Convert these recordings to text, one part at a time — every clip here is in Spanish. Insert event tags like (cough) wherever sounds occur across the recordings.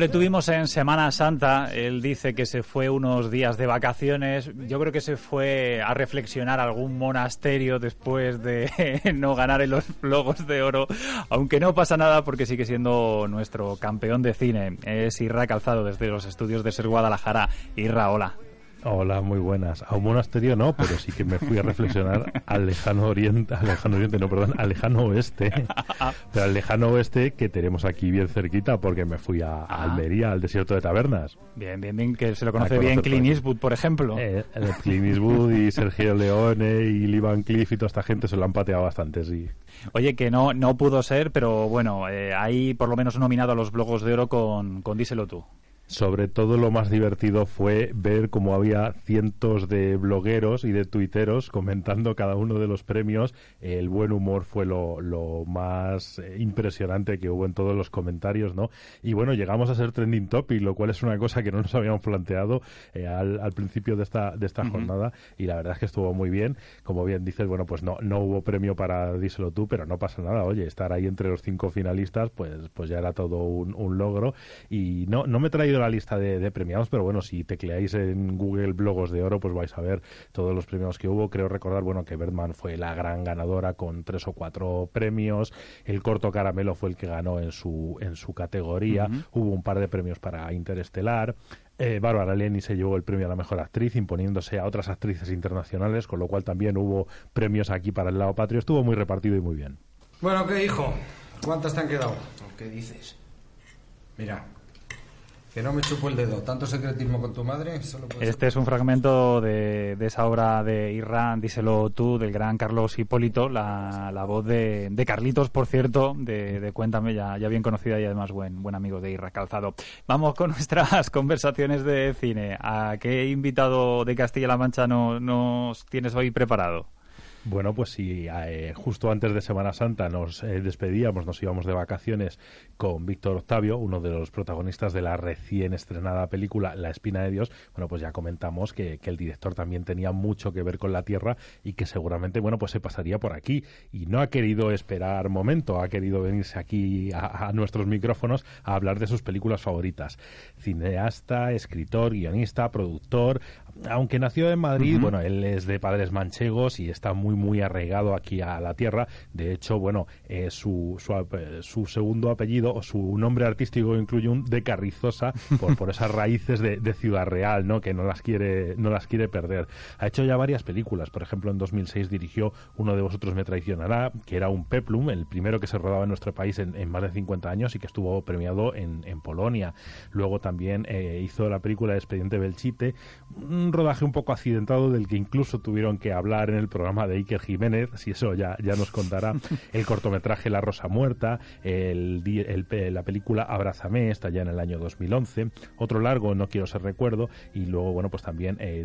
le tuvimos en Semana Santa. Él dice que se fue unos días de vacaciones. Yo creo que se fue a reflexionar a algún monasterio después de (laughs) no ganar en los Logos de Oro. Aunque no pasa nada porque sigue siendo nuestro campeón de cine. Es Irra Calzado desde los estudios de Ser Guadalajara. Irra, hola. Hola, muy buenas. A un monasterio no, pero sí que me fui a reflexionar al lejano oriente, al lejano oriente, no, perdón, al lejano oeste. (laughs) Pero al lejano oeste que tenemos aquí bien cerquita, porque me fui a, Ah. Almería, al desierto de tabernas. Bien, bien, bien, que se lo conoce Ah, bien Clint. Eastwood, por ejemplo. Eh, Clint Eastwood y (laughs) Sergio Leone y Lee Van Cleef y toda esta gente se lo han pateado bastante, sí. Oye, que no, no pudo ser, pero bueno, eh, ahí por lo menos nominado a los Blogos de Oro con, con Díselo tú. Sobre todo lo más divertido fue ver cómo había cientos de blogueros y de tuiteros comentando cada uno de los premios. El buen humor fue lo, lo más eh, impresionante que hubo en todos los comentarios, ¿no? Y bueno, llegamos a ser trending topic, lo cual es una cosa que no nos habíamos planteado eh, al, al principio de esta, de esta jornada y la verdad es que estuvo muy bien. Como bien dices, bueno, pues no, no hubo premio para Díselo tú, pero no pasa nada. Oye, estar ahí entre los cinco finalistas, pues, pues ya era todo un, un logro. Y no, no me he traído la lista de, de premiados, pero bueno, si tecleáis en Google Blogos de Oro, pues vais a ver todos los premios que hubo. Creo recordar, bueno, que Bergman fue la gran ganadora con tres o cuatro premios. El corto Caramelo fue el que ganó en su, en su categoría. Hubo un par de premios para Interestelar. Eh, Bárbara Leni se llevó el premio a la mejor actriz, imponiéndose a otras actrices internacionales, con lo cual también hubo premios aquí para el lado patrio. Estuvo muy repartido y muy bien. Bueno, ¿qué hijo? ¿Cuántas te han quedado? ¿Qué dices? Mira, que no me chupo el dedo. Tanto secretismo con tu madre, solo Este es un fragmento de, de esa obra de Irán, díselo tú, del gran Carlos Hipólito, la, la voz de, de Carlitos, por cierto, de, de Cuéntame, ya, ya bien conocida y además buen, buen amigo de Irra Calzado. Vamos con (laughs) nuestras conversaciones de cine. ¿A qué invitado de Castilla-La Mancha no- nos tienes hoy preparado? Bueno, pues si eh, justo antes de Semana Santa nos eh, despedíamos, nos íbamos de vacaciones con Víctor Octavio, uno de los protagonistas de la recién estrenada película La Espina de Dios, bueno, pues ya comentamos que, que el director también tenía mucho que ver con la Tierra y que seguramente, bueno, pues se pasaría por aquí y no ha querido esperar momento, ha querido venirse aquí a, a nuestros micrófonos a hablar de sus películas favoritas. Cineasta, escritor, guionista, productor, aunque nació en Madrid, bueno, él es de padres manchegos y está muy, muy arraigado aquí a la tierra. De hecho, bueno, eh, su, su, eh, su segundo apellido o su nombre artístico incluye un de Carrizosa por, por esas raíces de, de Ciudad Real, ¿no? Que no las quiere, no las quiere perder. Ha hecho ya varias películas. Por ejemplo, en 2006 dirigió Uno de vosotros me traicionará, que era un peplum, el primero que se rodaba en nuestro país en, en más de 50 años y que estuvo premiado en, en Polonia. Luego también eh, hizo la película Expediente Belchite, un rodaje un poco accidentado del que incluso tuvieron que hablar en el programa de Iker Jiménez, si eso ya, ya nos contará. (laughs) El cortometraje La Rosa Muerta, el, el la película Abrázame, está ya en el año 2011. Otro largo, No quiero ser recuerdo. Y luego, bueno, pues también, eh,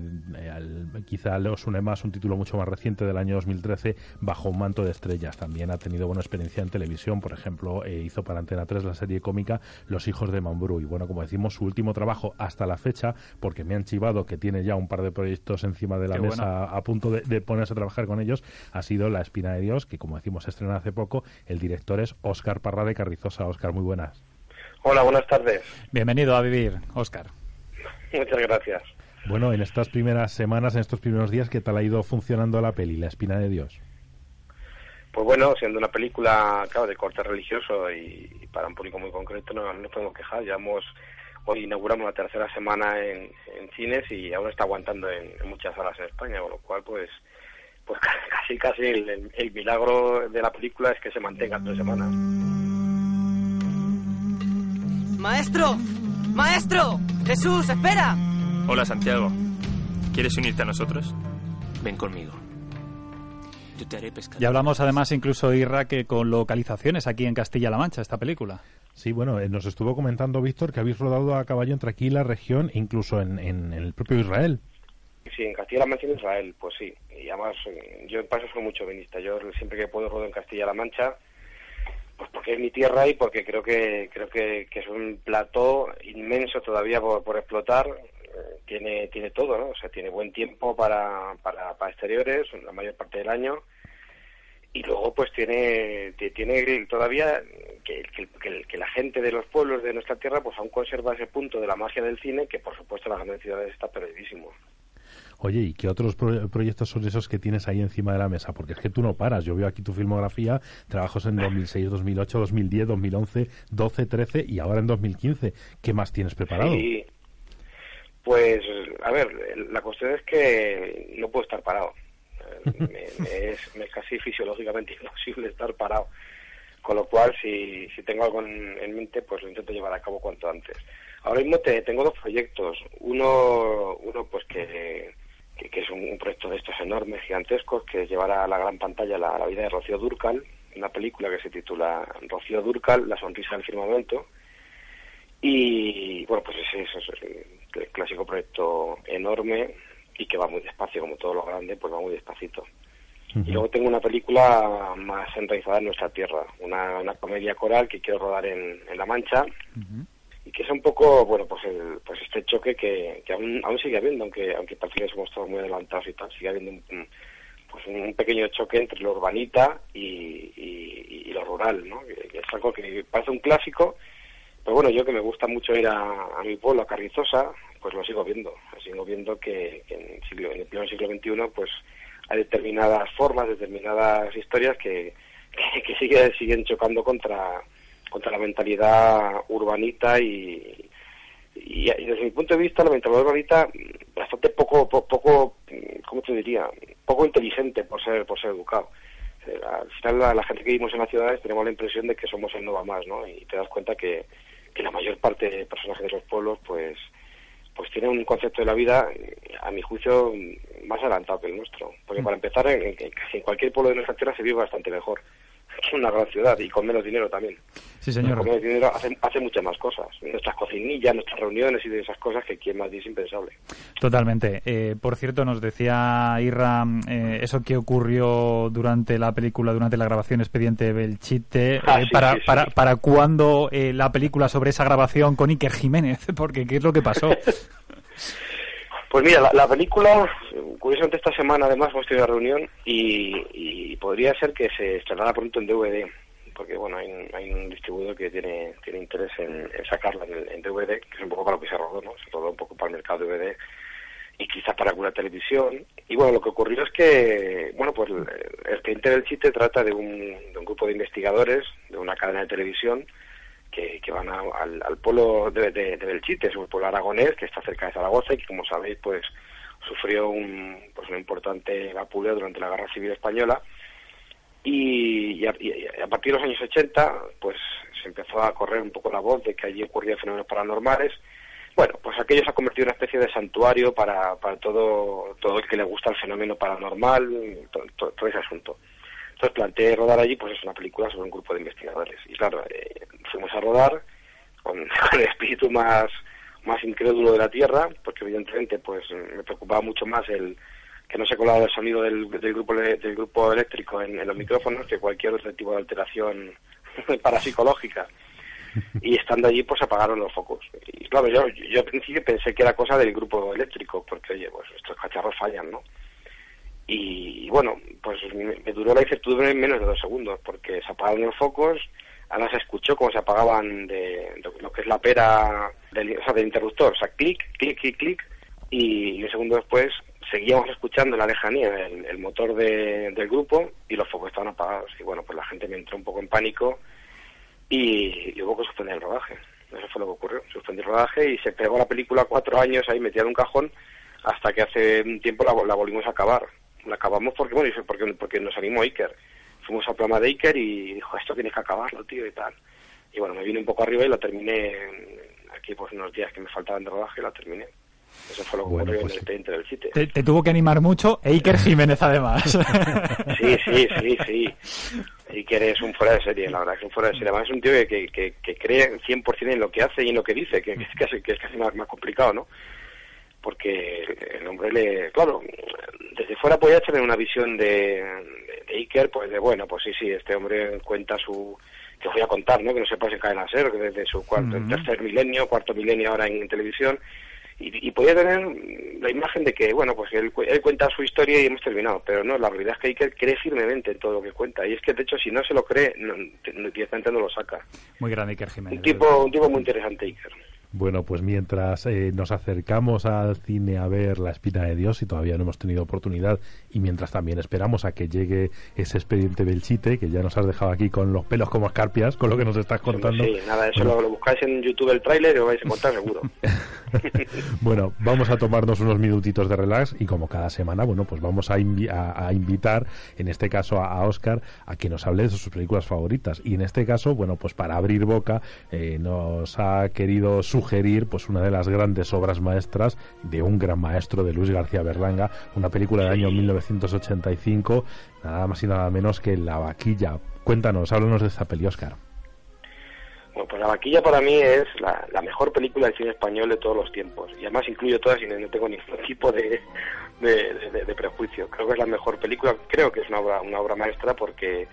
al- quizá le os une más un título mucho más reciente del año 2013, Bajo un manto de estrellas. También ha tenido buena experiencia en televisión, por ejemplo, eh, hizo para Antena 3 la serie cómica Los hijos de Mambrú. Y bueno, como decimos, su último trabajo hasta la fecha, porque me han chivado que tiene ya un par de proyectos encima de la Qué mesa bueno. a punto de, de ponerse a trabajar con ellos, ha sido La Espina de Dios, que como decimos se estrena hace poco. El director es Óscar Parra de Carrizosa. Óscar, muy buenas. Hola, buenas tardes. Bienvenido a Vivir, Óscar. Muchas gracias. Bueno, en estas primeras semanas, en estos primeros días, ¿qué tal ha ido funcionando la peli, La Espina de Dios? Pues bueno, siendo una película, claro, de corte religioso y, y para un público muy concreto, no, no nos podemos quejar. Llevamos, hoy inauguramos la tercera semana en, en cines y ahora está aguantando en, en muchas salas en España, con lo cual, pues, pues (laughs) casi, casi el, el- el milagro de la película es que se mantenga tres semanas. ¡Maestro! ¡Maestro! ¡Jesús, espera! Hola Santiago. ¿Quieres unirte a nosotros? Ven conmigo. Yo te haré pescar. Ya hablamos además incluso, Irra, que con localizaciones aquí en Castilla-La Mancha, esta película. Sí, bueno, eh, nos estuvo comentando Víctor que habéis rodado a caballo entre aquí y la región, incluso en, en- en el propio Israel. Sí, en Castilla-La Mancha y en Israel, pues sí. Y además, eh, yo en paso soy mucho venista. Yo siempre que puedo rodo en Castilla-La Mancha, pues porque es mi tierra y porque creo que creo que, que es un plató inmenso todavía por, por explotar. Eh, tiene tiene todo, ¿no? O sea, tiene buen tiempo para, para, para exteriores la mayor parte del año y luego pues tiene tiene todavía que, que, que, la gente de los pueblos de nuestra tierra pues aún conserva ese punto de la magia del cine que por supuesto en las grandes ciudades está perdidísimo. Oye, ¿y qué otros proyectos son esos que tienes ahí encima de la mesa? Porque es que tú no paras. Yo veo aquí tu filmografía, trabajos en 2006, 2008, 2010, 2011, 12, 13 y ahora en 2015. ¿Qué más tienes preparado? Sí. Pues, a ver, la cuestión es que no puedo estar parado. (laughs) me, es, casi fisiológicamente (laughs) imposible estar parado. Con lo cual, si, si tengo algo en, mente, pues lo intento llevar a cabo cuanto antes. Ahora mismo te, tengo dos proyectos. Uno, uno pues que, que, es un, proyecto de estos enormes, gigantescos, que es llevar a la gran pantalla la, vida de Rocío Durcal, una película que se titula Rocío Durcal, La sonrisa del firmamento. Y bueno, pues ese, es el clásico proyecto enorme y que va muy despacio, como todo lo grande, pues va muy despacito. Y luego tengo una película más centralizada en nuestra tierra, una, una comedia coral que quiero rodar en, en La Mancha y que es un poco, bueno, pues el, pues este choque que, que aún, aún sigue habiendo, aunque aunque parece que somos todos muy adelantados y tal, sigue habiendo un, pues un pequeño choque entre lo urbanita y, y, lo rural, ¿no? Que, es algo que parece un clásico, pero bueno, yo que me gusta mucho ir a, a mi pueblo, a Carrizosa, pues lo sigo viendo, sigo viendo que, en, el siglo, en el pleno siglo XXI, pues hay determinadas formas, determinadas historias que, (laughs) que, que siguen chocando contra, contra la mentalidad urbanita y, y, desde mi punto de vista la mentalidad urbanita bastante poco, poco, ¿cómo te diría? Poco inteligente por ser, por ser educado. Al final la, gente que vivimos en las ciudades tenemos la impresión de que somos el no va más, ¿no? Y te das cuenta que, que la mayor parte de personajes de los pueblos, pues, pues tienen un concepto de la vida, a mi juicio, más adelantado que el nuestro. Porque para empezar, en, en cualquier pueblo de nuestra tierra se vive bastante mejor es una gran ciudad y con menos dinero también. Sí, señor. Con menos dinero hace, hace muchas más cosas. Nuestras cocinillas, nuestras reuniones y de esas cosas que quien más dice es impensable. Totalmente. Eh, por cierto, nos decía Irra eh, eso que ocurrió durante la película, durante la grabación Expediente Belchite. Ah, eh, para, para, ¿Para cuándo la película sobre esa grabación con Iker Jiménez? (laughs) Porque, ¿qué es lo que pasó? (laughs) Pues mira, la, película, curiosamente esta semana además hemos tenido una reunión y, podría ser que se estrenara pronto en DVD, porque bueno, hay, un distribuidor que tiene tiene interés en, sacarla en, DVD, que es un poco para lo que se rodó, ¿no? Se rodó un poco para el mercado DVD y quizás para alguna televisión. Y bueno, lo que ocurrió es que, bueno, pues el, cliente del chiste trata de un, de un grupo de investigadores de una cadena de televisión que, van al, al, pueblo de, de, Belchite, es un pueblo aragonés que está cerca de Zaragoza y que, como sabéis, pues sufrió un, pues, un importante vapuleo durante la Guerra Civil Española. Y, a, partir de los años 80, pues se empezó a correr un poco la voz de que allí ocurrían fenómenos paranormales. Bueno, pues aquello se ha convertido en una especie de santuario para, para todo, todo el que le gusta el fenómeno paranormal, todo ese asunto. Entonces planteé rodar allí, pues es una película sobre un grupo de investigadores. Y claro, eh, fuimos a rodar con, (laughs) el espíritu más, más incrédulo de la Tierra, porque evidentemente pues me preocupaba mucho más el que no se colaba el sonido del, del grupo del grupo eléctrico en, los micrófonos que cualquier otro tipo de alteración (laughs) parapsicológica. Y estando allí, pues apagaron los focos. Y claro, yo, yo al principio pensé que era cosa del grupo eléctrico, porque oye, pues estos cacharros fallan, ¿no? Y, bueno, pues me, duró la incertidumbre en menos de dos segundos, porque se apagaron los focos, ahora se escuchó cómo se apagaban de, lo que es la pera del, interruptor, o sea, clic, clic, clic, clic, y, un segundo después seguíamos escuchando en la lejanía el, motor del grupo y los focos estaban apagados. Y bueno, pues la gente me entró un poco en pánico y, y hubo que suspender el rodaje. Eso fue lo que ocurrió. Suspendí el rodaje y se pegó la película cuatro años ahí metida en un cajón hasta que hace un tiempo la volvimos a acabar la acabamos porque, bueno, porque, porque nos animó Iker. Fuimos al programa de Iker y dijo, esto tienes que acabarlo, tío, y tal. Y bueno, me vine un poco arriba y la terminé aquí, pues unos días que me faltaban de rodaje, la terminé. Eso fue lo que ocurrió en pues el expediente del sitio. Te, tuvo que animar mucho e Iker Jiménez, además. (laughs) sí, sí, sí, sí. Iker es un fuera de serie, la verdad, es un fuera de serie. Además es un tío que, que, que, cree 100% en lo que hace y en lo que dice, que, es, casi, que es casi más, más complicado, ¿no? Porque el hombre le, claro, desde fuera podía tener una visión de, de, Iker, pues de bueno, pues sí, sí, este hombre cuenta su, que voy a contar, ¿no? Que no se puede caer a ser, que desde su cuarto, tercer milenio, cuarto milenio ahora en, televisión, y, podía tener la imagen de que, bueno, pues él, cuenta su historia y hemos terminado, pero no, la realidad es que que creer firmemente en todo lo que cuenta, y es que de hecho si no se lo cree, no, directamente no lo saca. Muy grande Iker Jiménez. Un tipo, un tipo muy interesante Iker. Bueno, pues mientras eh, nos acercamos al cine a ver La Espina de Dios y todavía no hemos tenido oportunidad y mientras también esperamos a que llegue ese expediente Belchite que ya nos has dejado aquí con los pelos como escarpias con lo que nos estás contando. Sí, nada, eso lo, buscáis en YouTube el tráiler y lo vais a encontrar seguro. (laughs) bueno, vamos a tomarnos unos minutitos de relax y como cada semana, bueno, pues vamos a, a, invitar, en este caso a, Oscar, a que nos hable de sus películas favoritas y en este caso, bueno, pues para abrir boca eh, nos ha querido sugerir sugerir pues una de las grandes obras maestras de un gran maestro de Luis García Berlanga, una película del año 1985, nada más y nada menos que La vaquilla. Cuéntanos, háblanos de esta peli, Oscar. Bueno, pues La vaquilla para mí es la, mejor película del cine español de todos los tiempos. Y además incluyo todas y no tengo ningún (laughs) tipo de, de, prejuicio. Creo que es la mejor película, creo que es una obra, una obra maestra porque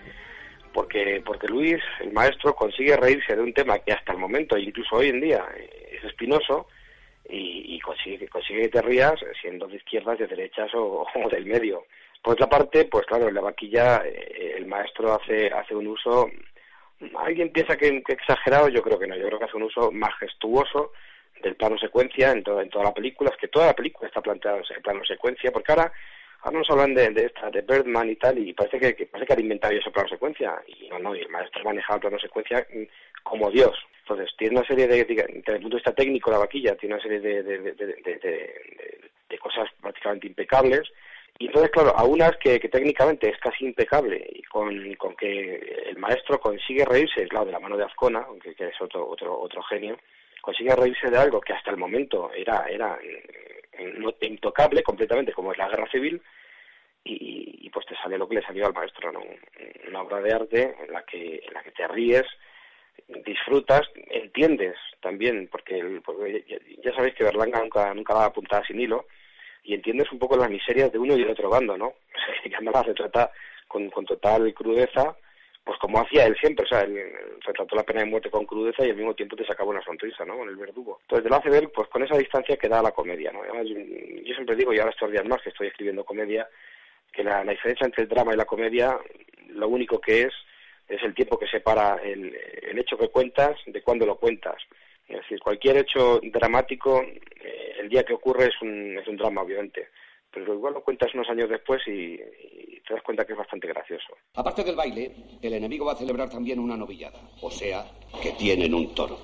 porque porque Luis, el maestro, consigue reírse de un tema que hasta el momento, incluso hoy en día, es espinoso y, consigue, consigue que te rías siendo de izquierdas, de derechas (laughs) o, del medio. Por otra parte, pues claro, en la vaquilla eh, el maestro hace, hace un uso, alguien piensa que, exagerado, yo creo que no, yo creo que hace un uso majestuoso del plano secuencia en, toda en toda la película, es que toda la película está planteada en plano secuencia, porque ahora ahora nos hablan de, de, esta, de Birdman y tal, y parece que, parece que han inventado ese plano secuencia, y no, no, y el maestro maneja el plano secuencia mm, como Dios. Entonces, tiene una serie de, desde el punto de vista técnico, la vaquilla tiene una serie de, de cosas prácticamente impecables, y entonces, claro, a unas que, que técnicamente es casi impecable, y con, con que el maestro consigue reírse, claro, de la mano de Azcona, que, que es otro, otro, otro genio, consigue reírse de algo que hasta el momento era, era intocable completamente, como es la guerra civil, y, pues te sale lo que le salió al maestro, ¿no? Una obra de arte en la que, en la que te ríes, disfrutas, entiendes también, porque, ya, sabéis que Berlanga nunca, nunca va apuntada sin hilo, y entiendes un poco las miserias de uno y del otro bando, ¿no? (laughs) que además se trata con, con total crudeza, pues como hacía él siempre, o sea, él, retrató la pena de muerte con crudeza y al mismo tiempo te sacaba una sonrisa, ¿no? Con el verdugo. Entonces te lo hace ver, pues con esa distancia que da la comedia, ¿no? yo, siempre digo, y ahora estos días más que estoy escribiendo comedia, que la, diferencia entre el drama y la comedia, lo único que es, es el tiempo que separa el, el hecho que cuentas de cuando lo cuentas. Es decir, cualquier hecho dramático, eh, el día que ocurre es un, es un drama, obviamente pero igual lo cuentas unos años después y, te das cuenta que es bastante gracioso. Aparte del baile, el enemigo va a celebrar también una novillada, o sea, que tienen un toro.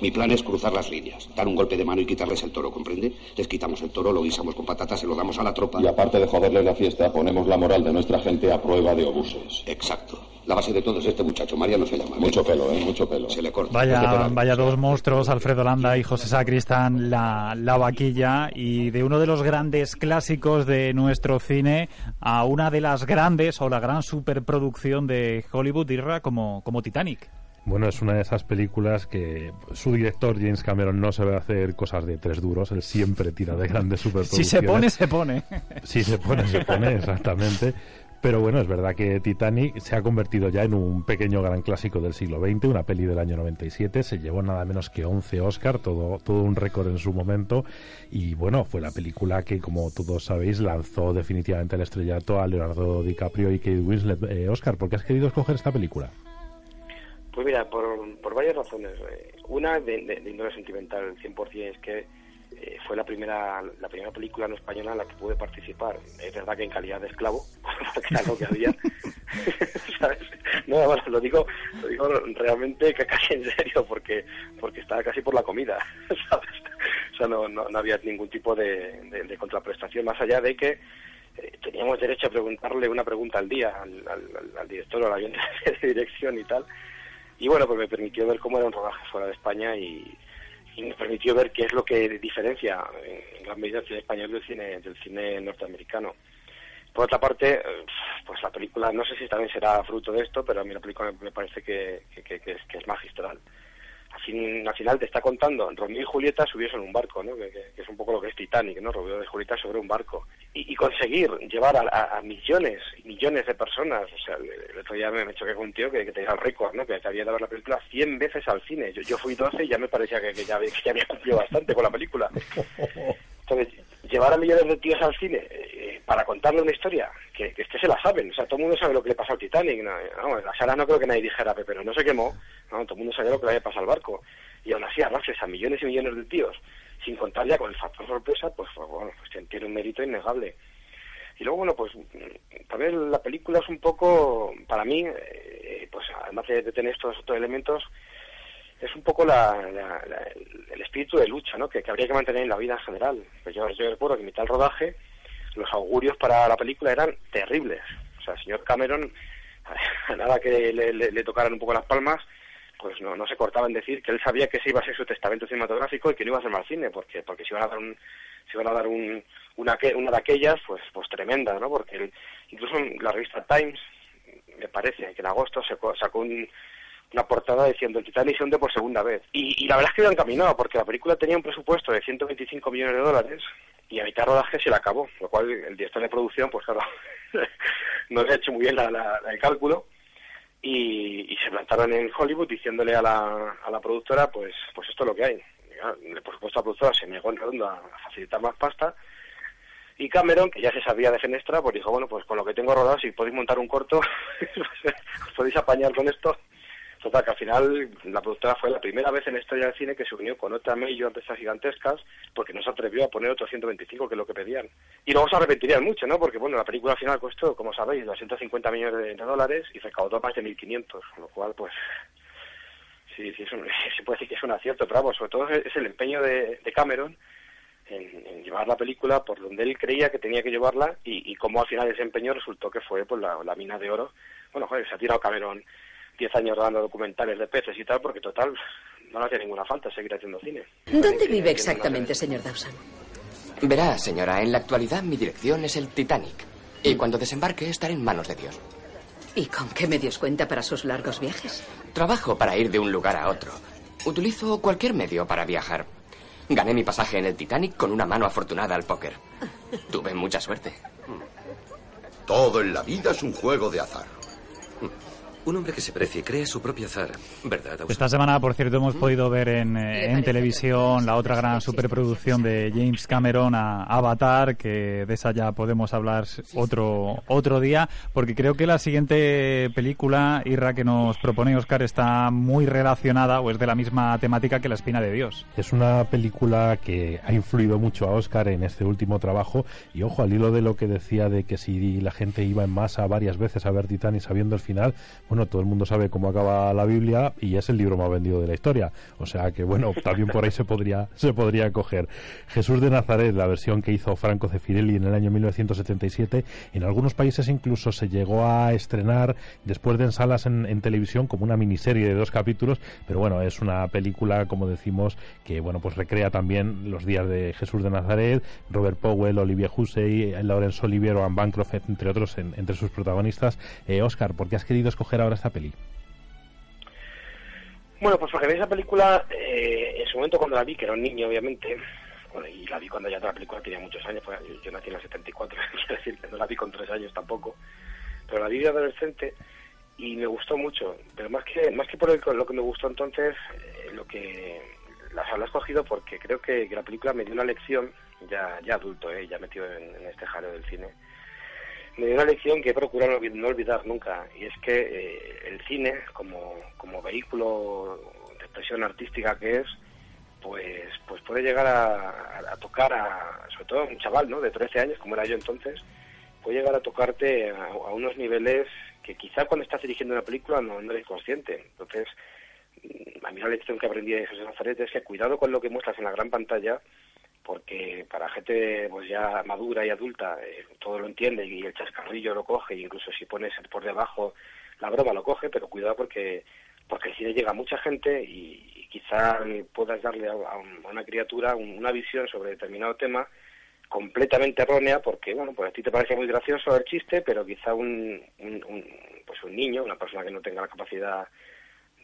Mi plan es cruzar las líneas, dar un golpe de mano y quitarles el toro, ¿comprende? Les quitamos el toro, lo guisamos con patatas, se lo damos a la tropa. Y aparte de joderles la fiesta, ponemos la moral de nuestra gente a prueba de obuses. Exacto. La base de todo es este muchacho, Mariano se llama. Mucho pelo, ¿eh? Mucho pelo. Se le corta. Vaya, vaya dos monstruos, Alfredo Landa y José Sacristán, la, la vaquilla, y de uno de los grandes clásicos de nuestro cine a una de las grandes o la gran superproducción de Hollywood, Irra, como, como Titanic. Bueno, es una de esas películas que su director James Cameron no se ve hacer cosas de tres duros, él siempre tira de grandes superproducciones. Si se pone, se pone. Si se pone, se pone, exactamente. Pero bueno, es verdad que Titanic se ha convertido ya en un pequeño gran clásico del siglo XX, una peli del año 97, se llevó nada menos que 11 Oscar, todo, todo un récord en su momento, y bueno, fue la película que, como todos sabéis, lanzó definitivamente el estrellato a Leonardo DiCaprio y Kate Winslet. Eh, Oscar, ¿por qué has querido escoger esta película? Pues mira, por, por varias razones. Eh, una de, de, índole sentimental, 100%, es que eh, fue la primera la primera película no española en la que pude participar. Es verdad que en calidad de esclavo, (laughs) porque era lo que había. (laughs) (laughs) ¿Sabes? No, lo digo, lo digo realmente casi en serio, porque porque estaba casi por la comida, ¿sabes? O sea, no, no, había ningún tipo de, de, contraprestación, más allá de que eh, teníamos derecho a preguntarle una pregunta al día al, al, al director o al avión de dirección y tal y bueno, pues me permitió ver cómo era un rodaje fuera de España y, me permitió ver qué es lo que diferencia en gran medida el cine español del cine, del cine norteamericano. Por otra parte, pues la película, no sé si también será fruto de esto, pero a mí la película me parece que, que, es, que es magistral al final te está contando Romeo y Julieta subiesen en un barco, ¿no? Que, es un poco lo que es Titanic, ¿no? Romeo y Julieta sobre un barco. Y, conseguir llevar a, millones y millones de personas, o sea, el, otro día me, choqué con un tío que, tenía el récord, ¿no? Que, había dado la película 100 veces al cine. Yo, yo fui 12 y ya me parecía que, ya, había cumplido bastante con la película. (laughs) llevar a millones de tíos al cine eh, para contarle una historia que, que es que se la saben. O sea, todo el mundo sabe lo que le pasó al Titanic. No, no, la sala no creo que nadie dijera, pero no se quemó. No, todo el mundo sabía lo que le había pasado al barco. Y aún así arrastres a millones y millones de tíos, sin contar ya con el factor sorpresa, pues, pues bueno, pues tiene un mérito innegable. Y luego, bueno, pues mm, también la película es un poco, para mí, eh, pues además de, tener estos otros elementos, es un poco la, la- la- el espíritu de lucha ¿no? que, habría que mantener en la vida en general. Pues yo, yo recuerdo que en mitad del rodaje los augurios para la película eran terribles. O sea, el señor Cameron, (laughs) a nada que le, tocaran un poco las palmas, pues no, no se cortaba en decir que él sabía que ese iba a ser su testamento cinematográfico y que no iba a ser mal cine, porque, porque si iban a dar un, si iban a dar un, una, una de aquellas, pues, pues tremenda, ¿no? Porque él- incluso la revista Times, me parece que en agosto sacó, sacó un- una portada diciendo el Titanic se hunde por segunda vez. Y, y la verdad es que han caminado, porque la película tenía un presupuesto de 125 millones de dólares y a mitad rodaje se le acabó, lo cual el director de producción, pues claro, (laughs) no le ha hecho muy bien la, la- el cálculo y, y se plantaron en Hollywood diciéndole a la, a la productora, pues, pues esto es lo que hay. Por supuesto la productora se negó en redondo a, a facilitar más pasta y Cameron, que ya se sabía de Fenestra, pues dijo, bueno, pues con lo que tengo rodado, si podéis montar un corto, (laughs) os podéis apañar con esto. Total, que al final la productora fue la primera vez en la historia del cine que se unió con otra de estas gigantescas porque no se atrevió a poner otros 125, que es lo que pedían. Y luego se arrepentirían mucho, ¿no? Porque, bueno, la película al final costó, como sabéis, 250 millones de, dólares y recaudó más de 1.500, con lo cual, pues, sí, sí, un- (laughs) se puede decir que es un acierto, pero sobre todo es el empeño de, de Cameron en, llevar la película por donde él creía que tenía que llevarla y, y cómo al final ese empeño resultó que fue pues la mina de oro. Bueno, joder, se ha tirado Cameron 10 años dando documentales de peces y tal, porque total, no le hacía ninguna falta seguir haciendo cine. ¿Dónde vive exactamente, señor Dawson? Verá, señora, en la actualidad mi dirección es el Titanic. Y cuando desembarque estaré en manos de Dios. ¿Y con qué medios cuenta para sus largos viajes? Trabajo para ir de un lugar a otro. Utilizo cualquier medio para viajar. Gané mi pasaje en el Titanic con una mano afortunada al póker. (laughs) Tuve mucha suerte. Todo en la vida es un juego de azar. Un hombre que se precie crea su propio azar, ¿verdad? Dawson? Esta semana, por cierto, hemos podido ver en, eh, en televisión la otra gran superproducción de James Cameron, a Avatar, que de esa ya podemos hablar otro otro día, porque creo que la siguiente película, Irra, que nos propone Oscar, está muy relacionada o es de la misma temática que La Espina de Dios. Es una película que ha influido mucho a Oscar en este último trabajo y ojo al hilo de lo que decía de que si la gente iba en masa varias veces a ver Titanic sabiendo el final, bueno, todo el mundo sabe cómo acaba la Biblia y es el libro más vendido de la historia. O sea que bueno, (laughs) también por ahí se podría se podría coger. Jesús de Nazaret, la versión que hizo Franco Cefirelli en el año 1977, en algunos países incluso se llegó a estrenar después de en salas en, en televisión como una miniserie de dos capítulos, pero bueno, es una película, como decimos, que bueno, pues recrea también los días de Jesús de Nazaret, Robert Powell, Olivier Hussey, Laurence Olivier o Anne Bancroft, entre otros, en- entre sus protagonistas. Eh, Oscar, ¿por qué has querido escoger ahora esta peli? Bueno, pues porque esa película, eh, en su momento cuando la vi, que era un niño obviamente, bueno, y la vi cuando ya la película tenía muchos años, pues yo, nací en el 74, (laughs) quiero decir no la vi con tres años tampoco, pero la vi de adolescente y me gustó mucho, pero más que más que por el- lo que me gustó entonces, eh, lo que la, la he escogido porque creo que, que la película me dio una lección, ya, ya adulto, eh, ya metido en, en este jaleo del cine, me dio una lección que he procurado no olvid- no olvidar nunca, y es que eh, el cine, como, como vehículo de expresión artística que es, pues pues puede llegar a, tocar a, sobre todo a un chaval, ¿no?, de 13 años, como era yo entonces, puede llegar a tocarte a, unos niveles que quizá cuando estás dirigiendo una película no, no eres consciente. Entonces, mm, a mí la lección que aprendí de José Nazaret es que cuidado con lo que muestras en la gran pantalla, porque para gente pues ya madura y adulta eh, todo lo entiende y el chascarrillo lo coge, e incluso si pones por debajo la broma lo coge, pero cuidado porque porque el cine llega a mucha gente y, y quizá puedas darle a, a un- a una criatura un- una visión sobre determinado tema completamente errónea porque bueno pues a ti te parece muy gracioso el chiste pero quizá un, un- un- pues un niño una persona que no tenga la capacidad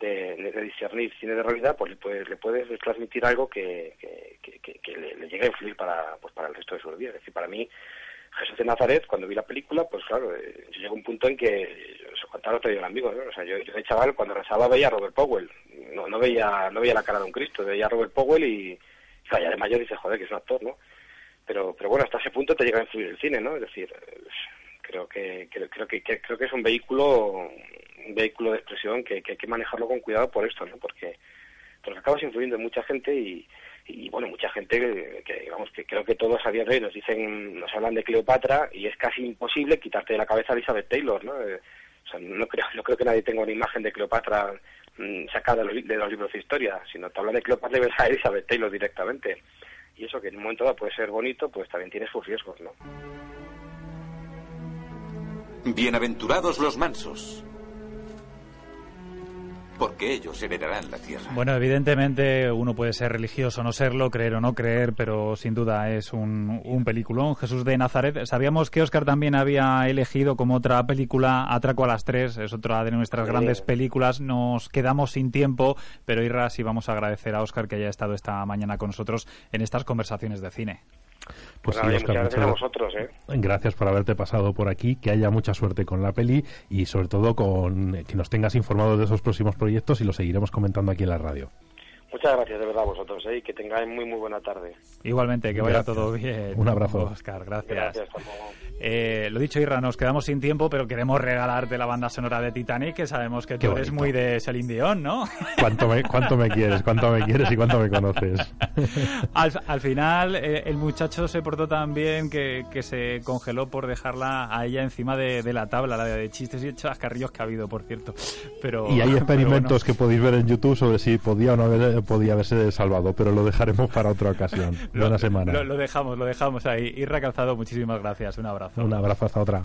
de, discernir cine de realidad pues le puedes le puedes transmitir algo que, que, le, le llegue a influir para pues para el resto de su vida es decir para mí Jesús de Nazaret cuando vi la película pues claro eh, a un punto en que se contaba otro día amigo ¿no? o sea yo, yo chaval cuando rezaba veía a Robert Powell no, no veía no veía la cara de un Cristo veía a Robert Powell y claro, ya de mayor dice joder que es un actor no pero, pero bueno, hasta ese punto te llega a influir el cine, ¿no? Es decir, creo que, creo, creo que, creo que es un vehículo, un vehículo de expresión que, que hay que manejarlo con cuidado por esto, ¿no? Porque, porque acabas influyendo en mucha gente y, y bueno, mucha gente que, digamos que creo que todos a día de hoy nos dicen, nos hablan de Cleopatra y es casi imposible quitarte de la cabeza a Elizabeth Taylor, ¿no? Eh, o sea, no creo, no creo que nadie tenga una imagen de Cleopatra mm, sacada de los, de los, libros de historia, sino te hablan de Cleopatra y ves a Elizabeth Taylor directamente. Y eso que en un momento dado puede ser bonito, pues también tiene sus riesgos, ¿no? Bienaventurados los mansos porque ellos heredarán la tierra. Bueno, evidentemente uno puede ser religioso, no serlo, creer o no creer, pero sin duda es un, un peliculón. Jesús de Nazaret. Sabíamos que Oscar también había elegido como otra película Atraco a las tres, es otra de nuestras grandes películas. Nos quedamos sin tiempo, pero Irra, sí vamos a agradecer a Oscar que haya estado esta mañana con nosotros en estas conversaciones de cine. Pues, sí, Oscar, gracias a vosotros. ¿eh? Gracias por haberte pasado por aquí, que haya mucha suerte con la peli y sobre todo con que nos tengas informados de esos próximos proyectos y los seguiremos comentando aquí en la radio. Muchas gracias de verdad a vosotros ¿eh? y que tengáis muy muy buena tarde. Igualmente, que vaya todo bien. Un abrazo. Oscar, gracias. eh, lo dicho, Irra, nos quedamos sin tiempo, pero queremos regalarte la banda sonora de Titanic, que sabemos que tú eres muy de Celine Dion, ¿no? ¿Cuánto me, cuánto me quieres? ¿Cuánto me quieres y cuánto me conoces? al, al, final, eh, el muchacho se portó tan bien que, que, se congeló por dejarla a ella encima de, de la tabla, la de chistes y chascarrillos que ha habido, por cierto. Pero, y hay (laughs) experimentos bueno. que podéis ver en YouTube sobre si podía o no haber podía haberse salvado, pero lo dejaremos para otra ocasión. (laughs) lo, Buena semana. Lo, lo, dejamos, lo dejamos ahí. Irra Calzado, muchísimas gracias. Un abrazo. Un abrazo, hasta otra.